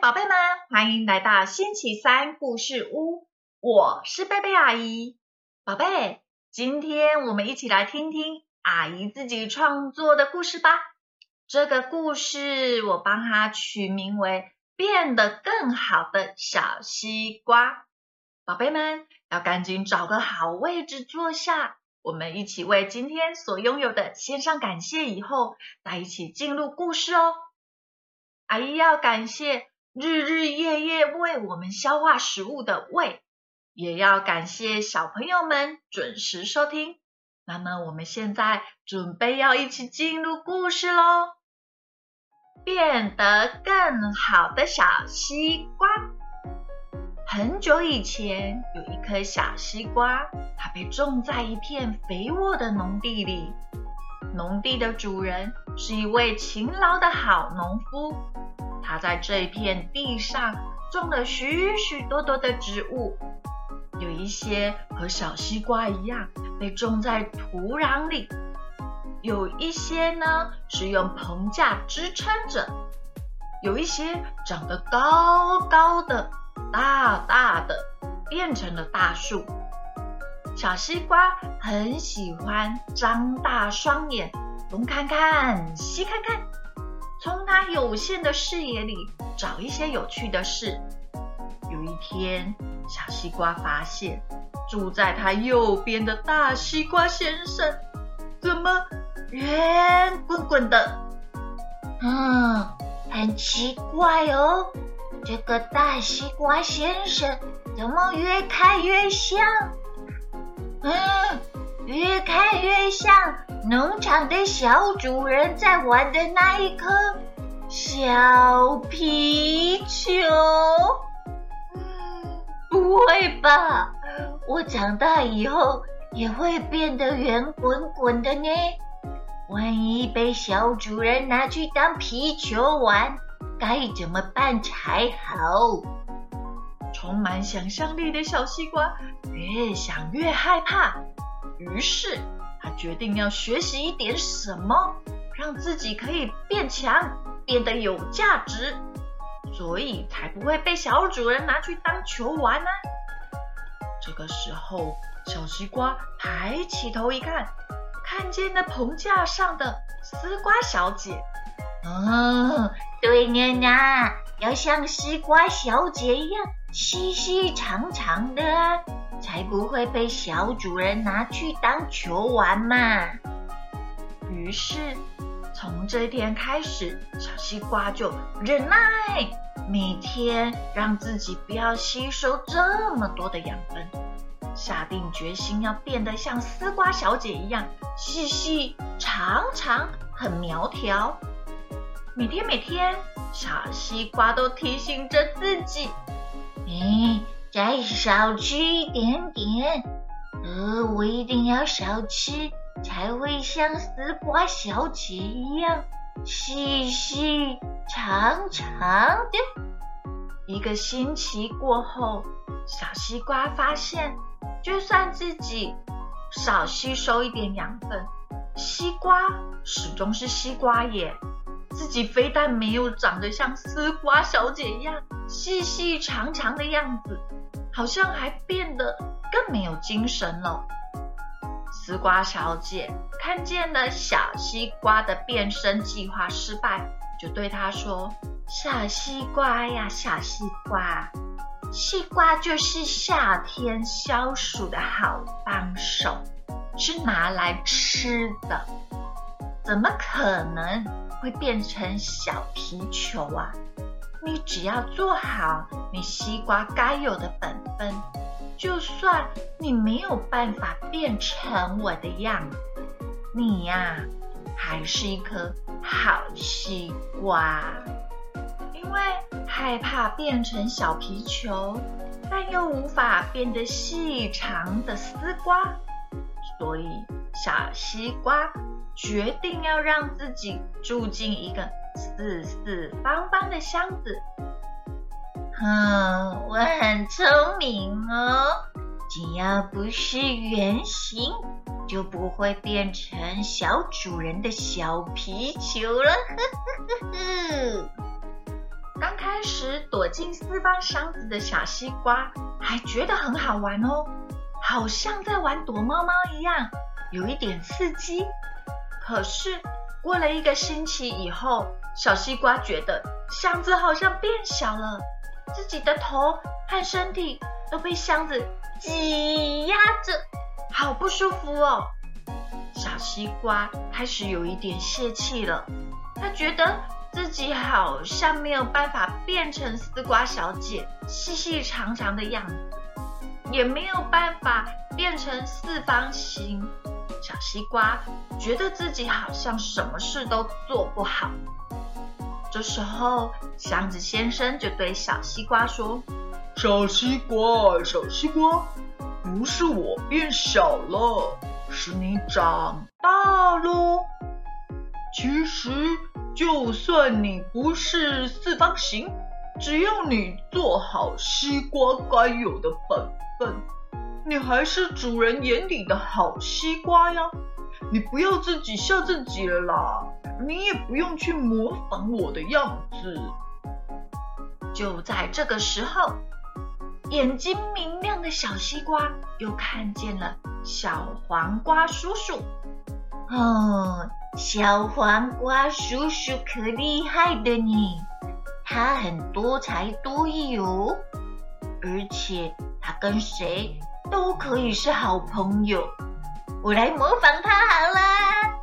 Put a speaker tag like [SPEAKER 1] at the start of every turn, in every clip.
[SPEAKER 1] 宝贝们，欢迎来到星期三故事屋，我是贝贝阿姨。宝贝，今天我们一起来听听阿姨自己创作的故事吧。这个故事我帮它取名为《变得更好的小西瓜》。宝贝们要赶紧找个好位置坐下，我们一起为今天所拥有的献上感谢，以后再一起进入故事哦。阿姨要感谢日日夜夜为我们消化食物的胃，也要感谢小朋友们准时收听。那么我们现在准备要一起进入故事喽。变得更好的小西瓜。很久以前，有一颗小西瓜，它被种在一片肥沃的农地里。农地的主人是一位勤劳的好农夫，他在这片地上种了许许多多的植物，有一些和小西瓜一样被种在土壤里，有一些呢是用棚架支撑着，有一些长得高高的、大大的，变成了大树。小西瓜很喜欢张大双眼，东看看西看看，从它有限的视野里找一些有趣的事。有一天，小西瓜发现住在它右边的大西瓜先生怎么圆滚滚的？
[SPEAKER 2] 嗯，很奇怪哦，这个大西瓜先生怎么越看越像？嗯，越看越像农场的小主人在玩的那一颗小皮球。嗯，不会吧？我长大以后也会变得圆滚滚的呢。万一被小主人拿去当皮球玩，该怎么办才好？
[SPEAKER 1] 充满想象力的小西瓜越想越害怕，于是他决定要学习一点什么，让自己可以变强，变得有价值，所以才不会被小主人拿去当球玩呢。这个时候，小西瓜抬起头一看，看见那棚架上的丝瓜小姐。
[SPEAKER 2] 哦，对呢呢，要像丝瓜小姐一样。细细长长的，才不会被小主人拿去当球玩嘛。
[SPEAKER 1] 于是，从这天开始，小西瓜就忍耐，每天让自己不要吸收这么多的养分，下定决心要变得像丝瓜小姐一样细细长长，很苗条。每天每天，小西瓜都提醒着自己。
[SPEAKER 2] 哎，再少吃一点点，呃，我一定要少吃，才会像丝瓜小姐一样细细长长的。
[SPEAKER 1] 一个星期过后，小西瓜发现，就算自己少吸收一点养分，西瓜始终是西瓜耶。自己非但没有长得像丝瓜小姐一样细细长长的样子，好像还变得更没有精神了。丝瓜小姐看见了小西瓜的变身计划失败，就对他说：“小西瓜呀，小西瓜，西瓜就是夏天消暑的好帮手，是拿来吃的，怎么可能？”会变成小皮球啊！你只要做好你西瓜该有的本分，就算你没有办法变成我的样子，你呀还是一颗好西瓜。因为害怕变成小皮球，但又无法变得细长的丝瓜，所以小西瓜。决定要让自己住进一个四四方方的箱子。
[SPEAKER 2] 哼，我很聪明哦，只要不是圆形，就不会变成小主人的小皮球了。呵呵呵呵。
[SPEAKER 1] 刚开始躲进四方箱子的小西瓜还觉得很好玩哦，好像在玩躲猫猫一样，有一点刺激。可是过了一个星期以后，小西瓜觉得箱子好像变小了，自己的头和身体都被箱子挤压着，好不舒服哦。小西瓜开始有一点泄气了，他觉得自己好像没有办法变成丝瓜小姐细细长长的样子，也没有办法变成四方形。小西瓜觉得自己好像什么事都做不好。这时候，箱子先生就对小西瓜说：“
[SPEAKER 3] 小西瓜，小西瓜，不是我变小了。”是你长大喽。其实，就算你不是四方形，只要你做好西瓜该有的本分，你还是主人眼里的好西瓜呀。你不要自己吓自己了啦，你也不用去模仿我的样子。
[SPEAKER 1] 就在这个时候。眼睛明亮的小西瓜又看见了小黄瓜叔叔。
[SPEAKER 2] 哦，小黄瓜叔叔可厉害的呢，他很多才多艺哦，而且他跟谁都可以是好朋友。我来模仿他好啦。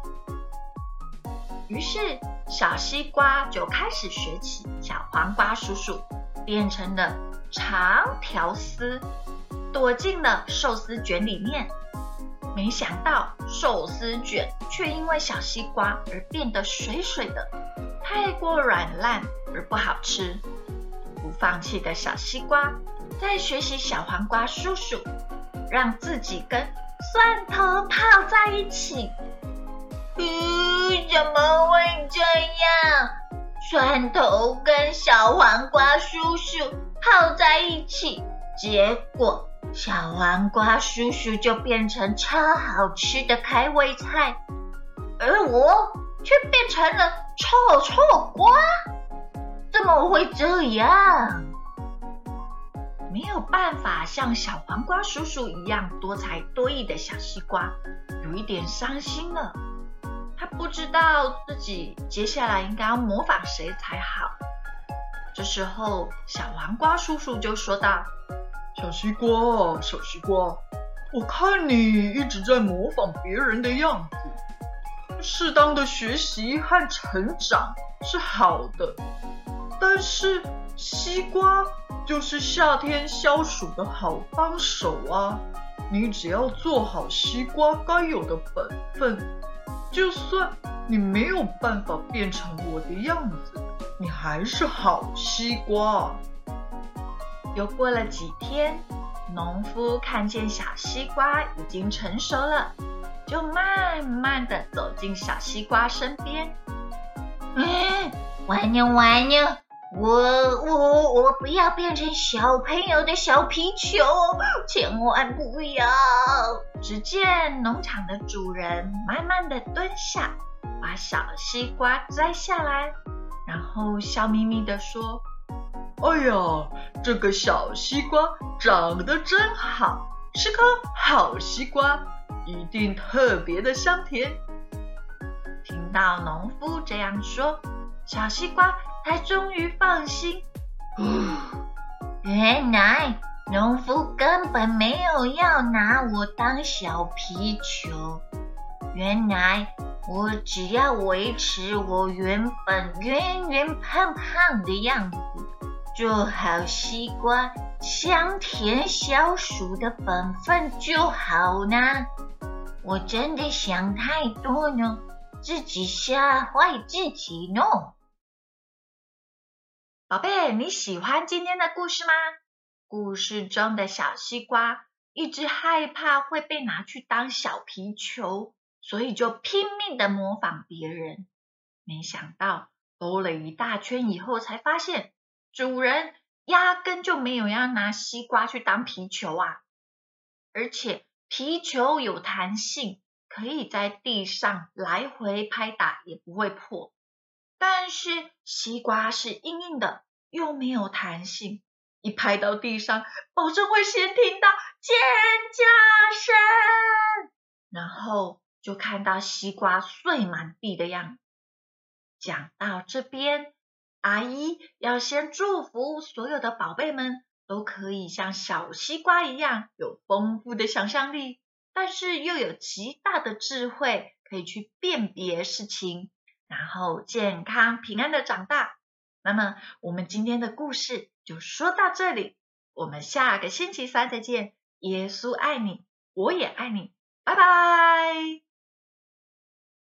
[SPEAKER 1] 于是小西瓜就开始学起小黄瓜叔叔，变成了。长条丝躲进了寿司卷里面，没想到寿司卷却因为小西瓜而变得水水的，太过软烂而不好吃。不放弃的小西瓜在学习小黄瓜叔叔，让自己跟蒜头泡在一起。
[SPEAKER 2] 嗯，怎么会这样？蒜头跟小黄瓜叔叔。泡在一起，结果小黄瓜叔叔就变成超好吃的开胃菜，而我却变成了臭臭瓜。怎么会这样？
[SPEAKER 1] 没有办法像小黄瓜叔叔一样多才多艺的小西瓜，有一点伤心了。他不知道自己接下来应该要模仿谁才好。这时候，小黄瓜叔叔就说道：“
[SPEAKER 3] 小西瓜，小西瓜，我看你一直在模仿别人的样子。适当的学习和成长是好的，但是西瓜就是夏天消暑的好帮手啊！你只要做好西瓜该有的本分，就算你没有办法变成我的样子。”你还是好西瓜。
[SPEAKER 1] 又过了几天，农夫看见小西瓜已经成熟了，就慢慢的走进小西瓜身边。
[SPEAKER 2] 嗯，完了完了，我我我不要变成小朋友的小皮球，千万不要！
[SPEAKER 1] 只见农场的主人慢慢的蹲下，把小西瓜摘下来。然后笑眯眯的说：“
[SPEAKER 3] 哎呀，这个小西瓜长得真好，是颗好西瓜，一定特别的香甜。”
[SPEAKER 1] 听到农夫这样说，小西瓜才终于放心。
[SPEAKER 2] 原来农夫根本没有要拿我当小皮球，原来。我只要维持我原本圆圆胖胖的样子，做好西瓜香甜消暑的本分就好呢。我真的想太多呢，自己吓坏自己呢。
[SPEAKER 1] 宝贝，你喜欢今天的故事吗？故事中的小西瓜一直害怕会被拿去当小皮球。所以就拼命的模仿别人，没想到兜了一大圈以后，才发现主人压根就没有要拿西瓜去当皮球啊！而且皮球有弹性，可以在地上来回拍打也不会破，但是西瓜是硬硬的，又没有弹性，一拍到地上，保证会先听到尖叫声，然后就看到西瓜碎满地的样子。讲到这边，阿姨要先祝福所有的宝贝们都可以像小西瓜一样有丰富的想象力，但是又有极大的智慧，可以去辨别事情，然后健康平安的长大。那么，我们今天的故事就说到这里，我们下个星期三再见。耶稣爱你，我也爱你，拜拜。